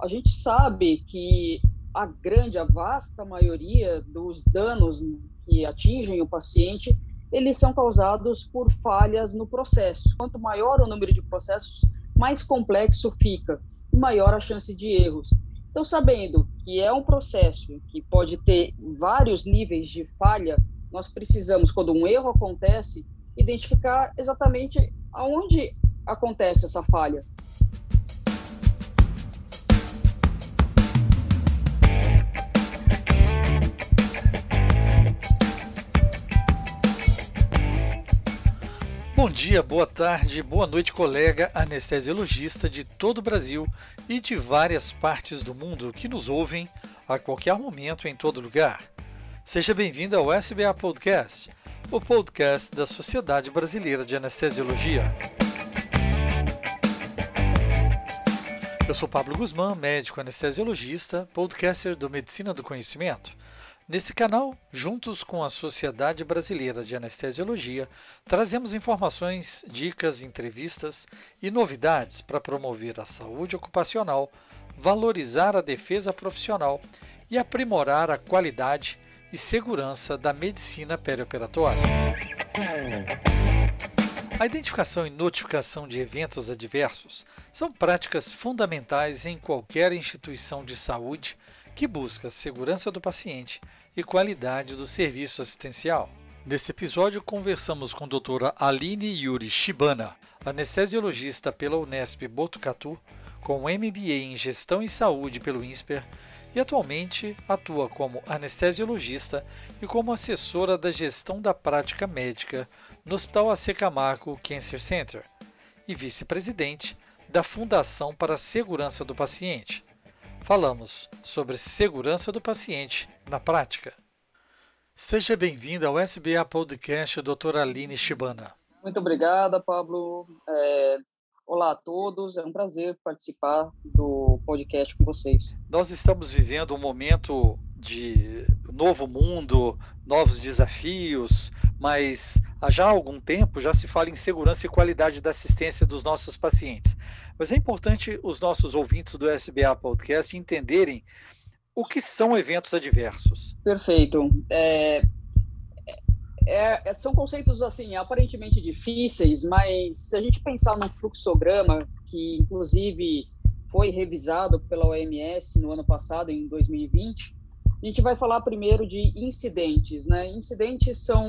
a gente sabe que a grande, a vasta maioria dos danos que atingem o paciente, eles são causados por falhas no processo. Quanto maior o número de processos, mais complexo fica maior a chance de erros. Então, sabendo que é um processo que pode ter vários níveis de falha, nós precisamos, quando um erro acontece, identificar exatamente aonde acontece essa falha. Bom dia, boa tarde, boa noite, colega anestesiologista de todo o Brasil e de várias partes do mundo que nos ouvem a qualquer momento em todo lugar. Seja bem-vindo ao SBA Podcast, o podcast da Sociedade Brasileira de Anestesiologia. Eu sou Pablo Guzmán, médico anestesiologista, podcaster do Medicina do Conhecimento. Nesse canal, juntos com a Sociedade Brasileira de Anestesiologia, trazemos informações, dicas, entrevistas e novidades para promover a saúde ocupacional, valorizar a defesa profissional e aprimorar a qualidade e segurança da medicina perioperatória. A identificação e notificação de eventos adversos são práticas fundamentais em qualquer instituição de saúde que busca a segurança do paciente e qualidade do serviço assistencial. Nesse episódio, conversamos com a doutora Aline Yuri Shibana, anestesiologista pela Unesp Botucatu, com MBA em Gestão e Saúde pelo INSPER e atualmente atua como anestesiologista e como assessora da gestão da prática médica no Hospital AC Camargo Cancer Center e vice-presidente da Fundação para a Segurança do Paciente, falamos sobre segurança do paciente na prática. Seja bem-vinda ao SBA Podcast, doutora Aline Shibana. Muito obrigada, Pablo. É... Olá a todos, é um prazer participar do podcast com vocês. Nós estamos vivendo um momento de novo mundo, novos desafios, mas há já algum tempo já se fala em segurança e qualidade da assistência dos nossos pacientes. Mas é importante os nossos ouvintes do SBA Podcast entenderem o que são eventos adversos. Perfeito. É, é, é, são conceitos assim aparentemente difíceis, mas se a gente pensar num fluxograma que inclusive foi revisado pela OMS no ano passado, em 2020, a gente vai falar primeiro de incidentes, né? Incidentes são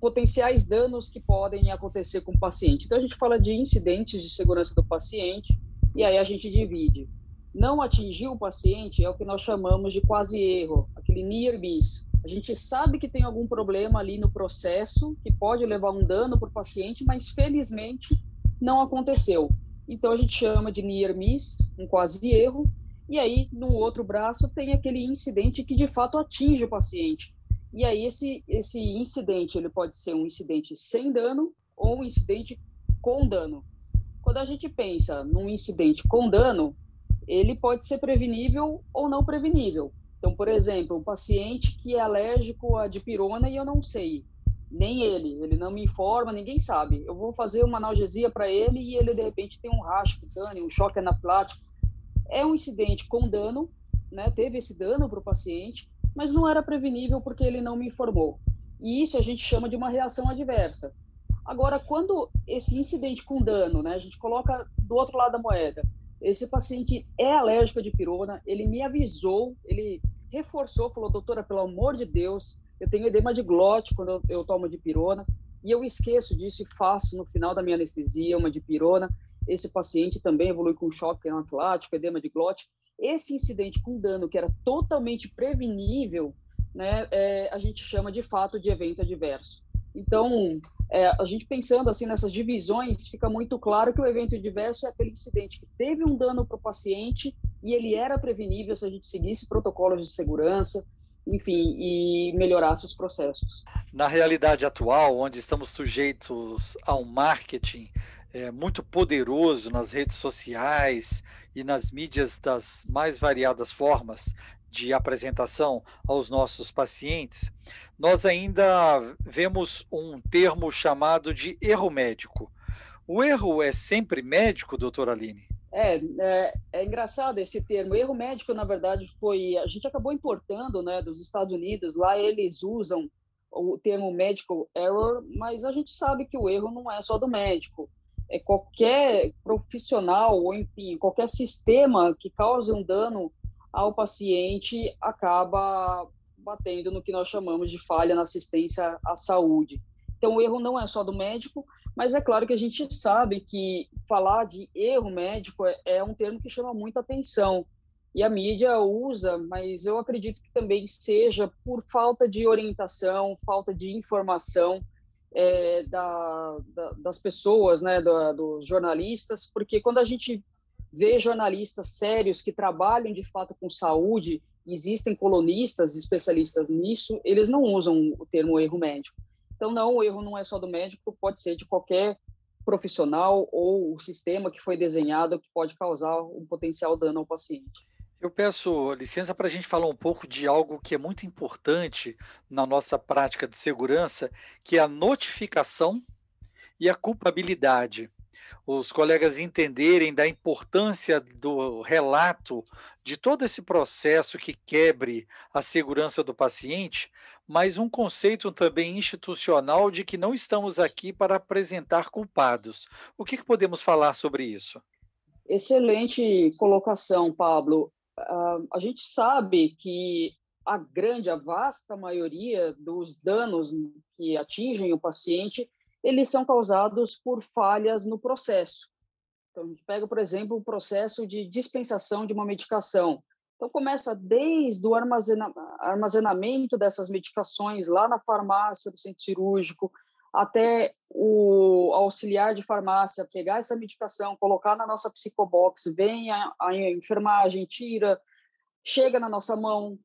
potenciais danos que podem acontecer com o paciente. Então, a gente fala de incidentes de segurança do paciente e aí a gente divide. Não atingir o paciente é o que nós chamamos de quase erro, aquele near miss. A gente sabe que tem algum problema ali no processo que pode levar um dano para o paciente, mas felizmente não aconteceu. Então a gente chama de near miss, um quase erro, e aí no outro braço tem aquele incidente que de fato atinge o paciente. E aí esse esse incidente ele pode ser um incidente sem dano ou um incidente com dano. Quando a gente pensa num incidente com dano, ele pode ser prevenível ou não prevenível. Então, por exemplo, um paciente que é alérgico a dipirona e eu não sei, nem ele, ele não me informa, ninguém sabe. Eu vou fazer uma analgesia para ele e ele de repente tem um racho cutâneo, um choque anafilático. É um incidente com dano, né? Teve esse dano para o paciente, mas não era prevenível porque ele não me informou. E isso a gente chama de uma reação adversa. Agora, quando esse incidente com dano, né, a gente coloca do outro lado da moeda, esse paciente é alérgico de pirona, ele me avisou, ele reforçou, falou, doutora, pelo amor de Deus, eu tenho edema de glote quando eu, eu tomo de pirona, e eu esqueço disso e faço no final da minha anestesia uma de pirona. Esse paciente também evolui com choque anafilático, edema de glote, esse incidente com dano que era totalmente prevenível, né, é, a gente chama de fato de evento adverso. Então, é, a gente pensando assim nessas divisões, fica muito claro que o evento adverso é aquele incidente que teve um dano para o paciente e ele era prevenível se a gente seguisse protocolos de segurança, enfim, e melhorasse os processos. Na realidade atual, onde estamos sujeitos a um marketing é, muito poderoso nas redes sociais e nas mídias das mais variadas formas de apresentação aos nossos pacientes, nós ainda vemos um termo chamado de erro médico. O erro é sempre médico, doutora Aline? É, é, é, engraçado esse termo. Erro médico, na verdade, foi. A gente acabou importando né, dos Estados Unidos, lá eles usam o termo medical error, mas a gente sabe que o erro não é só do médico. É qualquer profissional, ou enfim, qualquer sistema que cause um dano ao paciente acaba batendo no que nós chamamos de falha na assistência à saúde. Então, o erro não é só do médico, mas é claro que a gente sabe que falar de erro médico é, é um termo que chama muita atenção. E a mídia usa, mas eu acredito que também seja por falta de orientação, falta de informação é, da, da, das pessoas, né, da, dos jornalistas, porque quando a gente vê jornalistas sérios que trabalham de fato com saúde, existem colonistas especialistas nisso, eles não usam o termo erro médico. Então, não, o erro não é só do médico, pode ser de qualquer profissional ou o sistema que foi desenhado que pode causar um potencial dano ao paciente. Eu peço licença para a gente falar um pouco de algo que é muito importante na nossa prática de segurança, que é a notificação e a culpabilidade os colegas entenderem da importância do relato de todo esse processo que quebre a segurança do paciente, mas um conceito também institucional de que não estamos aqui para apresentar culpados. O que, que podemos falar sobre isso? Excelente colocação, Pablo. Uh, a gente sabe que a grande, a vasta maioria dos danos que atingem o paciente eles são causados por falhas no processo. Então, a gente pega, por exemplo, o processo de dispensação de uma medicação. Então, começa desde o armazena armazenamento dessas medicações lá na farmácia do centro cirúrgico, até o auxiliar de farmácia pegar essa medicação, colocar na nossa psicobox, vem a, a enfermagem, tira, chega na nossa mão,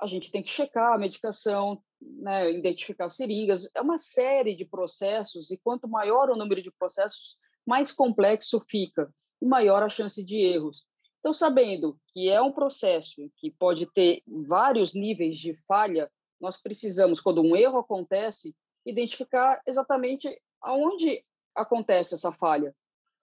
a gente tem que checar a medicação, né, identificar seringas, é uma série de processos, e quanto maior o número de processos, mais complexo fica, e maior a chance de erros. Então, sabendo que é um processo que pode ter vários níveis de falha, nós precisamos, quando um erro acontece, identificar exatamente aonde acontece essa falha.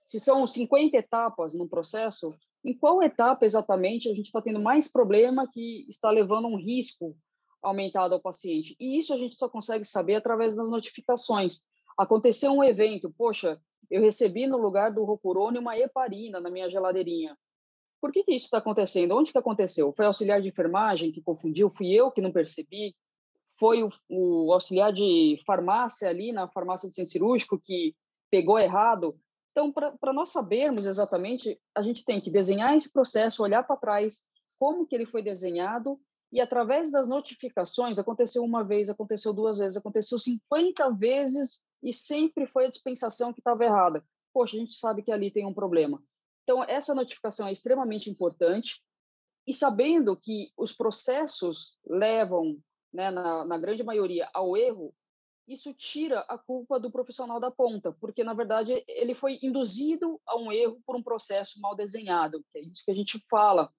Se são 50 etapas no processo, em qual etapa exatamente a gente está tendo mais problema que está levando um risco aumentado ao paciente. E isso a gente só consegue saber através das notificações. Aconteceu um evento, poxa, eu recebi no lugar do Rocurone uma heparina na minha geladeirinha. Por que, que isso está acontecendo? Onde que aconteceu? Foi auxiliar de enfermagem que confundiu? Fui eu que não percebi? Foi o, o auxiliar de farmácia ali na farmácia do centro cirúrgico que pegou errado? Então, para nós sabermos exatamente, a gente tem que desenhar esse processo, olhar para trás, como que ele foi desenhado e através das notificações, aconteceu uma vez, aconteceu duas vezes, aconteceu 50 vezes e sempre foi a dispensação que estava errada. Poxa, a gente sabe que ali tem um problema. Então, essa notificação é extremamente importante. E sabendo que os processos levam, né, na, na grande maioria, ao erro, isso tira a culpa do profissional da ponta, porque, na verdade, ele foi induzido a um erro por um processo mal desenhado, que é isso que a gente fala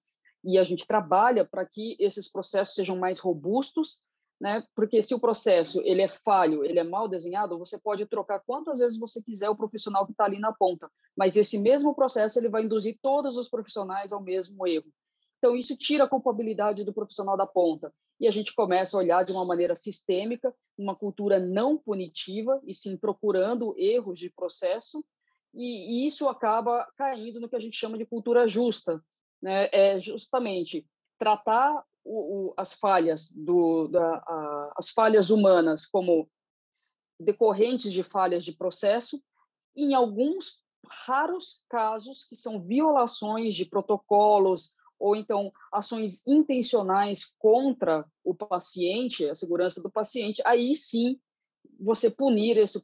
e a gente trabalha para que esses processos sejam mais robustos, né? Porque se o processo ele é falho, ele é mal desenhado, você pode trocar quantas vezes você quiser o profissional que está ali na ponta, mas esse mesmo processo ele vai induzir todos os profissionais ao mesmo erro. Então isso tira a culpabilidade do profissional da ponta. E a gente começa a olhar de uma maneira sistêmica, uma cultura não punitiva e sim procurando erros de processo. E, isso acaba caindo no que a gente chama de cultura justa, né, é justamente tratar o, o, as falhas do, da, a, as falhas humanas como decorrentes de falhas de processo, em alguns raros casos que são violações de protocolos ou então ações intencionais contra o paciente, a segurança do paciente, aí sim você punir esse,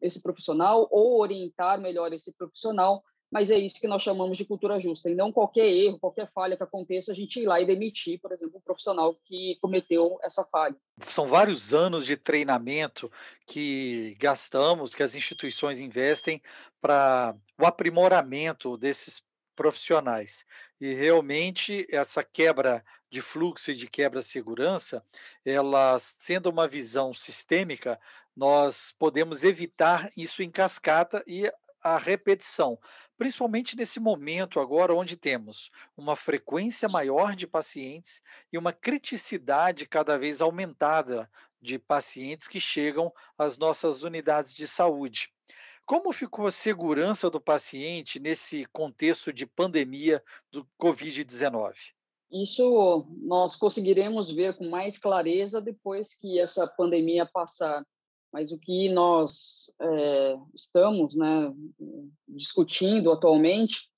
esse profissional ou orientar melhor esse profissional mas é isso que nós chamamos de cultura justa, e não qualquer erro, qualquer falha que aconteça, a gente ir lá e demitir, por exemplo, um profissional que cometeu essa falha. São vários anos de treinamento que gastamos, que as instituições investem para o aprimoramento desses profissionais. E realmente essa quebra de fluxo e de quebra de segurança, ela sendo uma visão sistêmica, nós podemos evitar isso em cascata e à repetição, principalmente nesse momento agora onde temos uma frequência maior de pacientes e uma criticidade cada vez aumentada de pacientes que chegam às nossas unidades de saúde. Como ficou a segurança do paciente nesse contexto de pandemia do Covid-19? Isso nós conseguiremos ver com mais clareza depois que essa pandemia passar. Mas o que nós é, estamos né, discutindo atualmente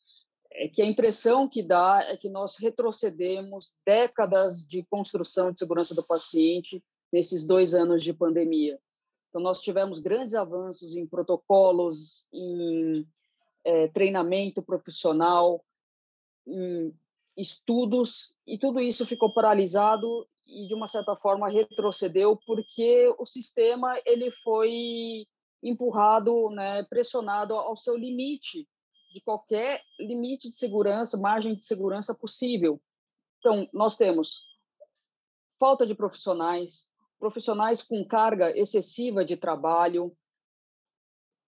é que a impressão que dá é que nós retrocedemos décadas de construção de segurança do paciente nesses dois anos de pandemia. Então, nós tivemos grandes avanços em protocolos, em é, treinamento profissional, em estudos, e tudo isso ficou paralisado e, de uma certa forma, retrocedeu, porque o sistema ele foi empurrado, né, pressionado ao seu limite, de qualquer limite de segurança, margem de segurança possível. Então, nós temos falta de profissionais, profissionais com carga excessiva de trabalho,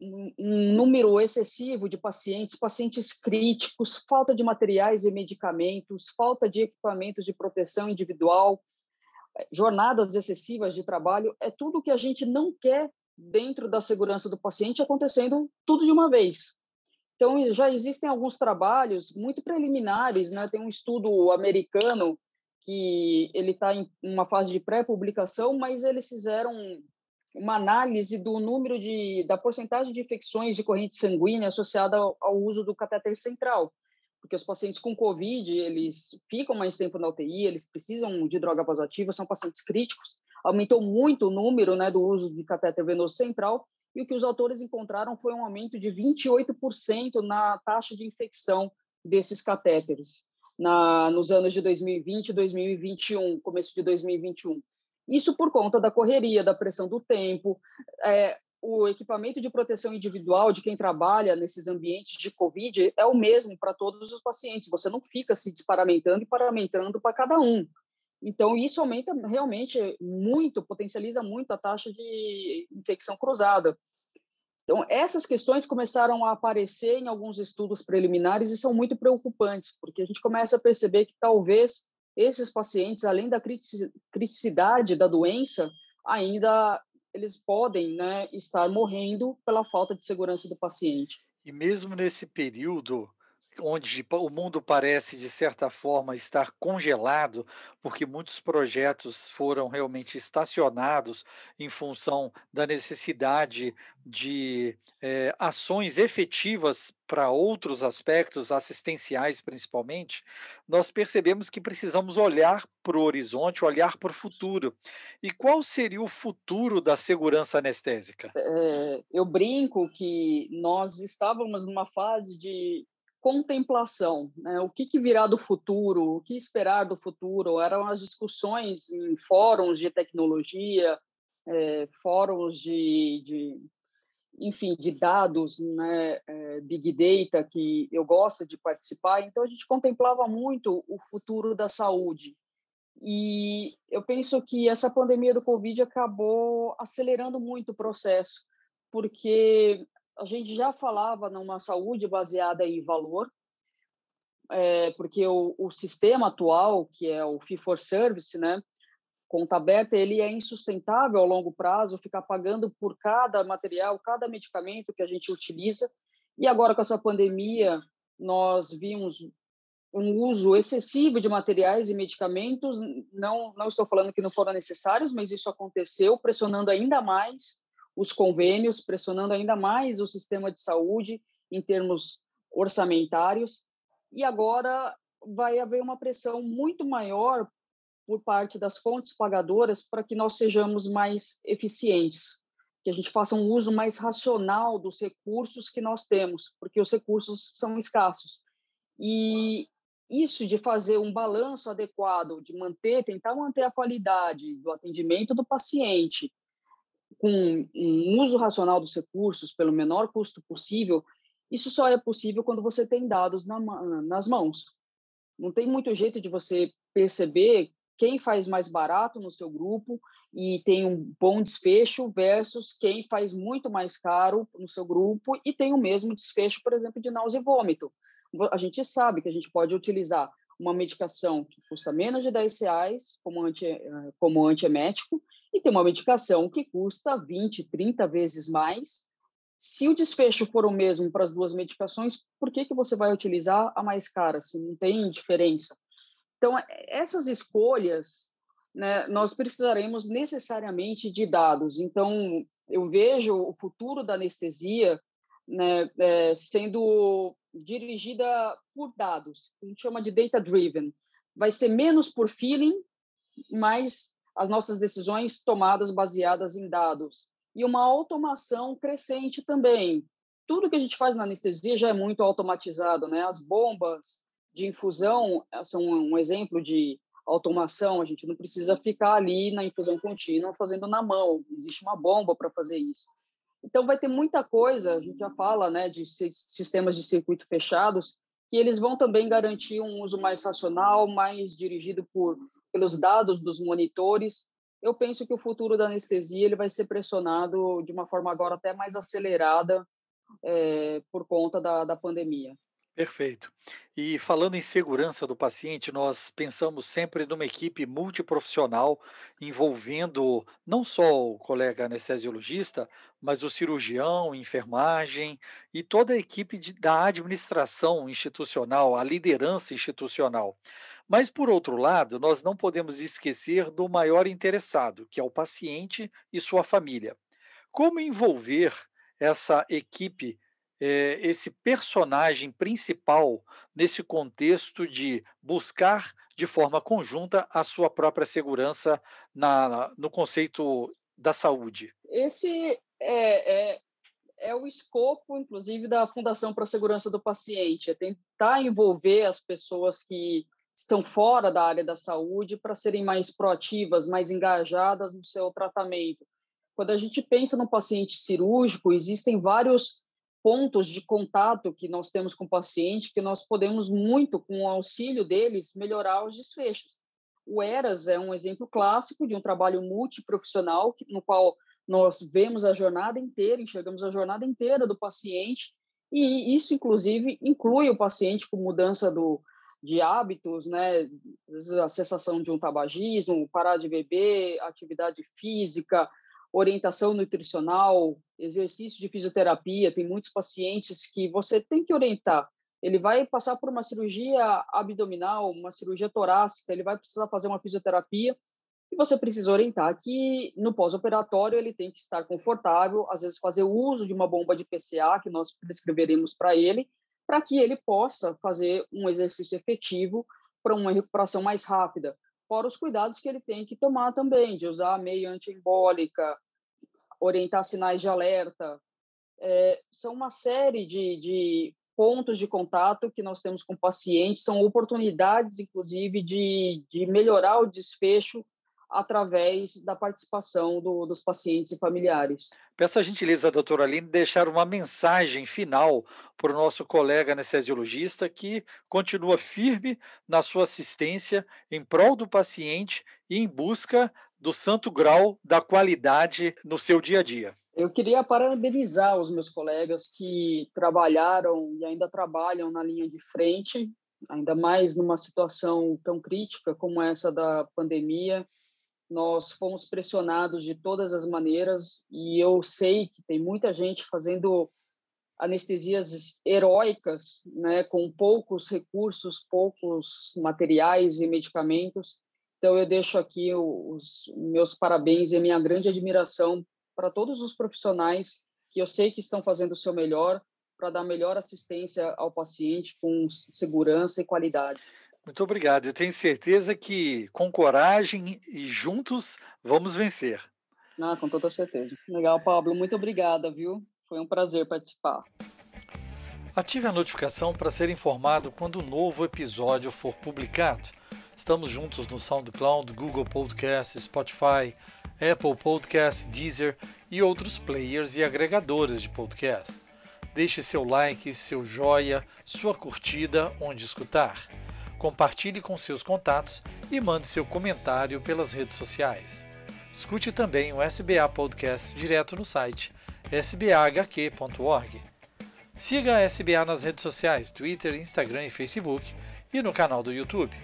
um, número excessivo de pacientes, pacientes críticos, falta de materiais e medicamentos, falta de equipamentos de proteção individual, eh, jornadas excessivas de trabalho, é tudo que a gente não quer dentro da segurança do paciente acontecendo tudo de uma vez. Então, já existem alguns trabalhos muito preliminares, né? Tem um estudo americano que ele está em uma fase de pré-publicação, mas eles fizeram uma análise do número de da porcentagem de infecções de corrente sanguínea associada ao, ao uso do catéter central, porque os pacientes com COVID eles ficam mais tempo na UTI, eles precisam de droga vasoativa, são pacientes críticos. Aumentou muito o número, né, do uso de catéter venoso central e o que os autores encontraram foi um aumento de 28% na taxa de infecção desses catéteres na, nos anos de 2020 e 2021, começo de 2021. Isso por conta da correria, da pressão do tempo, é, o equipamento de proteção individual de quem trabalha nesses ambientes de Covid é o mesmo para todos os pacientes. Você não fica se disparamentando e paramentando para cada um. Então, isso aumenta realmente muito, potencializa muito a taxa de infecção cruzada. Então, essas questões começaram a aparecer em alguns estudos preliminares e são muito preocupantes, porque a gente começa a perceber que talvez esses pacientes, além da criticidade da doença, ainda eles podem né, estar morrendo pela falta de segurança do paciente. E mesmo nesse período onde o mundo parece, de certa forma, estar congelado, porque muitos projetos foram realmente estacionados em função da necessidade de é, ações efetivas para outros aspectos, assistenciais principalmente, nós percebemos que precisamos olhar para o horizonte, olhar para o futuro. E qual seria o futuro da segurança anestésica? É, eu brinco que nós estávamos numa fase de contemplação, né? o que, que, virá do futuro, o que esperar do futuro, eram as discussões em fóruns de tecnologia, é, fóruns de, de, enfim, de dados, né? É, big data, que eu gosto de participar, então a gente contemplava muito o futuro da saúde, e eu penso que essa pandemia do Covid acabou acelerando muito o processo, porque a gente já falava numa saúde baseada em valor, é, porque o, o, sistema atual, que é o fee for service, né, conta aberta, ele é insustentável ao longo prazo, ficar pagando por cada material, cada medicamento que a gente utiliza. E agora com essa pandemia, nós vimos um uso excessivo de materiais e medicamentos. Não, não estou falando que não foram necessários, mas isso aconteceu, pressionando ainda mais os convênios, pressionando ainda mais o sistema de saúde em termos orçamentários. E agora vai haver uma pressão muito maior por parte das fontes pagadoras para que nós sejamos mais eficientes, que a gente faça um uso mais racional dos recursos que nós temos, porque os recursos são escassos. E isso de fazer um balanço adequado, de manter, tentar manter a qualidade do atendimento do paciente, com um uso racional dos recursos pelo menor custo possível, isso só é possível quando você tem dados na, nas mãos. Não tem muito jeito de você perceber quem faz mais barato no seu grupo e tem um bom desfecho versus quem faz muito mais caro no seu grupo e tem o mesmo desfecho, por exemplo, de náusea e vômito. A gente sabe que a gente pode utilizar uma medicação que custa menos de 10 reais como, anti, eh, como antiemético e tem uma medicação que custa 20, 30 vezes mais. Se o desfecho for o mesmo para as duas medicações, por que, que você vai utilizar a mais cara, se não tem diferença? Então, essas escolhas né, nós precisaremos necessariamente de dados. Então, eu vejo o futuro da anestesia né, é, sendo dirigida por dados, a gente chama de data-driven. Vai ser menos por feeling, mas as nossas decisões tomadas baseadas em dados. E uma automação crescente também. Tudo que a gente faz na anestesia já é muito automatizado, né? As bombas de infusão são um exemplo de automação, a gente não precisa ficar ali na infusão contínua fazendo na mão, existe uma bomba para fazer isso. Então vai ter muita coisa, a gente já fala, né, de sistemas de circuito fechados, que eles vão também garantir um uso mais racional, mais dirigido por pelos dados dos monitores. Eu penso que o futuro da anestesia ele vai ser pressionado de uma forma agora até mais acelerada é, por conta da, da pandemia. Perfeito. E falando em segurança do paciente, nós pensamos sempre numa equipe multiprofissional envolvendo não só o colega anestesiologista, mas o cirurgião, enfermagem e toda a equipe de, da administração institucional, a liderança institucional. Mas, por outro lado, nós não podemos esquecer do maior interessado, que é o paciente e sua família. Como envolver essa equipe é, esse personagem principal nesse contexto de buscar de forma conjunta a sua própria segurança na, no conceito da saúde? Esse é, é, é o escopo, inclusive, da Fundação para a Segurança do Paciente, é tentar envolver as pessoas que estão fora da área da saúde para serem mais proativas, mais engajadas no seu tratamento. Quando a gente pensa no paciente cirúrgico, existem vários pontos de contato que nós temos com o paciente que nós podemos muito, com o auxílio deles, melhorar os desfechos. O ERAS é um exemplo clássico de um trabalho multiprofissional no qual nós vemos a jornada inteira, enxergamos a jornada inteira do paciente e isso, inclusive, inclui o paciente com mudança do, de hábitos, né, a cessação de um tabagismo, parar de beber, atividade física, orientação nutricional, exercício de fisioterapia. Tem muitos pacientes que você tem que orientar. Ele vai passar por uma cirurgia abdominal, uma cirurgia torácica, ele vai precisar fazer uma fisioterapia e você precisa orientar que no pós-operatório ele tem que estar confortável, às vezes fazer uso de uma bomba de PCA que nós prescreveremos para ele, para que ele possa fazer um exercício efetivo para uma recuperação mais rápida fora os cuidados que ele tem que tomar também, de usar meia antiembólica, orientar sinais de alerta. É, são uma série de, de pontos de contato que nós temos com pacientes, são oportunidades, inclusive, de, de melhorar o desfecho através da participação do, dos pacientes e familiares. Peço a gentileza, doutora Aline, deixar uma mensagem final para o nosso colega anestesiologista que continua firme na sua assistência em prol do paciente e em busca do santo grau da qualidade no seu dia a dia. Eu queria parabenizar os meus colegas que trabalharam e ainda trabalham na linha de frente, ainda mais numa situação tão crítica como essa da pandemia nós fomos pressionados de todas as maneiras e eu sei que tem muita gente fazendo anestesias heróicas, né, com poucos recursos, poucos materiais e medicamentos. Então eu deixo aqui os meus parabéns e minha grande admiração para todos os profissionais que eu sei que estão fazendo o seu melhor para dar melhor assistência ao paciente com segurança e qualidade. Muito obrigado. Eu tenho certeza que com coragem e juntos vamos vencer. Ah, com toda certeza. Legal, Pablo. Muito obrigada, viu? Foi um prazer participar. Ative a notificação para ser informado quando um novo episódio for publicado. Estamos juntos no SoundCloud, Google Podcast, Spotify, Apple Podcast, Deezer e outros players e agregadores de podcast. Deixe seu like, seu joia, sua curtida onde escutar compartilhe com seus contatos e mande seu comentário pelas redes sociais. Escute também o SBA Podcast direto no site sbahq.org. Siga a SBA nas redes sociais, Twitter, Instagram e Facebook e no canal do YouTube.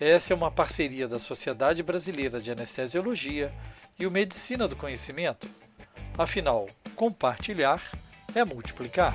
Essa é uma parceria da Sociedade Brasileira de Anestesiologia e o Medicina do Conhecimento. Afinal, compartilhar é multiplicar.